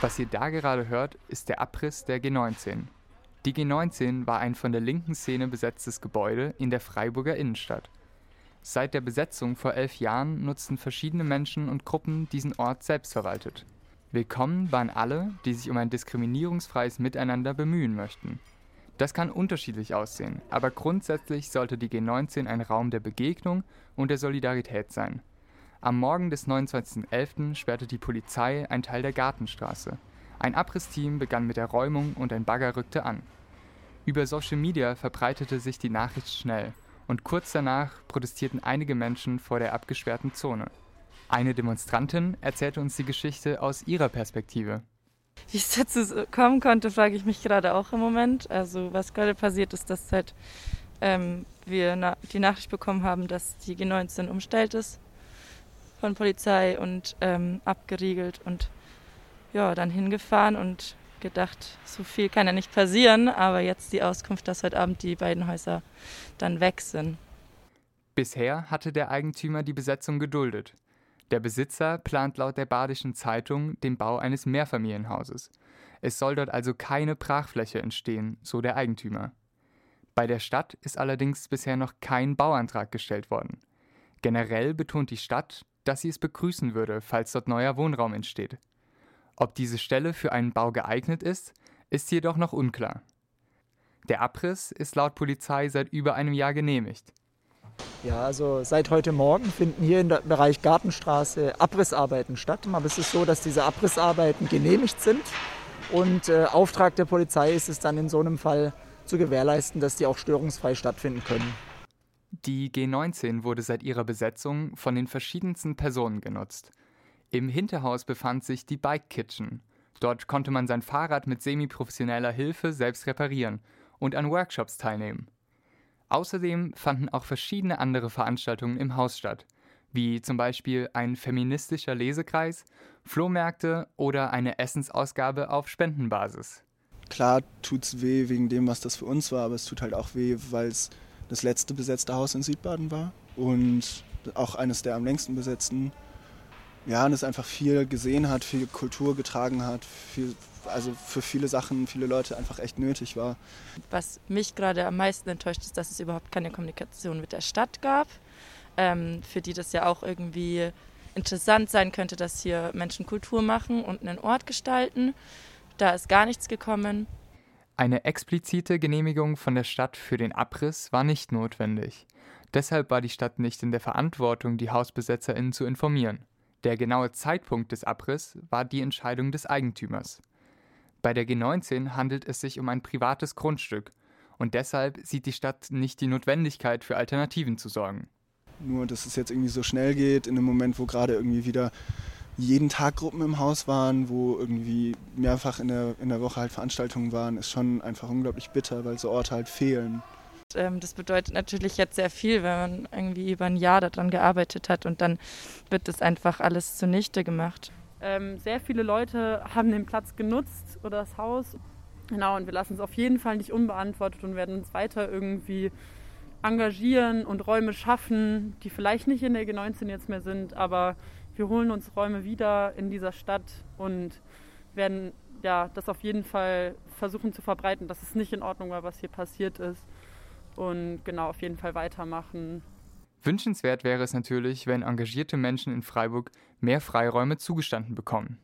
Was ihr da gerade hört, ist der Abriss der G19. Die G19 war ein von der linken Szene besetztes Gebäude in der Freiburger Innenstadt. Seit der Besetzung vor elf Jahren nutzten verschiedene Menschen und Gruppen diesen Ort selbstverwaltet. Willkommen waren alle, die sich um ein diskriminierungsfreies Miteinander bemühen möchten. Das kann unterschiedlich aussehen, aber grundsätzlich sollte die G19 ein Raum der Begegnung und der Solidarität sein. Am Morgen des 29.11. sperrte die Polizei einen Teil der Gartenstraße. Ein Abrissteam begann mit der Räumung und ein Bagger rückte an. Über Social Media verbreitete sich die Nachricht schnell und kurz danach protestierten einige Menschen vor der abgesperrten Zone. Eine Demonstrantin erzählte uns die Geschichte aus ihrer Perspektive. Wie es dazu kommen konnte, frage ich mich gerade auch im Moment. Also was gerade passiert ist, dass halt ähm, wir na die Nachricht bekommen haben, dass die G19 umstellt ist von Polizei und ähm, abgeriegelt und ja, dann hingefahren und gedacht, so viel kann ja nicht passieren, aber jetzt die Auskunft, dass heute Abend die beiden Häuser dann weg sind. Bisher hatte der Eigentümer die Besetzung geduldet. Der Besitzer plant laut der Badischen Zeitung den Bau eines Mehrfamilienhauses. Es soll dort also keine Brachfläche entstehen, so der Eigentümer. Bei der Stadt ist allerdings bisher noch kein Bauantrag gestellt worden. Generell betont die Stadt, dass sie es begrüßen würde, falls dort neuer Wohnraum entsteht. Ob diese Stelle für einen Bau geeignet ist, ist jedoch noch unklar. Der Abriss ist laut Polizei seit über einem Jahr genehmigt. Ja, also seit heute Morgen finden hier im Bereich Gartenstraße Abrissarbeiten statt. Aber es ist so, dass diese Abrissarbeiten genehmigt sind. Und äh, Auftrag der Polizei ist es dann in so einem Fall zu gewährleisten, dass die auch störungsfrei stattfinden können. Die G19 wurde seit ihrer Besetzung von den verschiedensten Personen genutzt. Im Hinterhaus befand sich die Bike Kitchen. Dort konnte man sein Fahrrad mit semiprofessioneller Hilfe selbst reparieren und an Workshops teilnehmen. Außerdem fanden auch verschiedene andere Veranstaltungen im Haus statt, wie zum Beispiel ein feministischer Lesekreis, Flohmärkte oder eine Essensausgabe auf Spendenbasis. Klar tut's weh wegen dem, was das für uns war, aber es tut halt auch weh, weil es das letzte besetzte Haus in Südbaden war und auch eines der am längsten besetzten. Ja, und es einfach viel gesehen hat, viel Kultur getragen hat, viel also für viele Sachen, viele Leute einfach echt nötig war. Was mich gerade am meisten enttäuscht ist, dass es überhaupt keine Kommunikation mit der Stadt gab, ähm, für die das ja auch irgendwie interessant sein könnte, dass hier Menschen Kultur machen und einen Ort gestalten. Da ist gar nichts gekommen. Eine explizite Genehmigung von der Stadt für den Abriss war nicht notwendig. Deshalb war die Stadt nicht in der Verantwortung, die HausbesetzerInnen zu informieren. Der genaue Zeitpunkt des Abriss war die Entscheidung des Eigentümers. Bei der G19 handelt es sich um ein privates Grundstück und deshalb sieht die Stadt nicht die Notwendigkeit, für Alternativen zu sorgen. Nur, dass es jetzt irgendwie so schnell geht, in einem Moment, wo gerade irgendwie wieder jeden Tag Gruppen im Haus waren, wo irgendwie mehrfach in der, in der Woche halt Veranstaltungen waren, ist schon einfach unglaublich bitter, weil so Orte halt fehlen. Ähm, das bedeutet natürlich jetzt sehr viel, wenn man irgendwie über ein Jahr daran gearbeitet hat und dann wird das einfach alles zunichte gemacht. Ähm, sehr viele Leute haben den Platz genutzt oder das Haus. Genau, und wir lassen es auf jeden Fall nicht unbeantwortet und werden uns weiter irgendwie engagieren und Räume schaffen, die vielleicht nicht in der G19 jetzt mehr sind, aber wir holen uns Räume wieder in dieser Stadt und werden ja, das auf jeden Fall versuchen zu verbreiten, dass es nicht in Ordnung war, was hier passiert ist. Und genau, auf jeden Fall weitermachen. Wünschenswert wäre es natürlich, wenn engagierte Menschen in Freiburg mehr Freiräume zugestanden bekommen.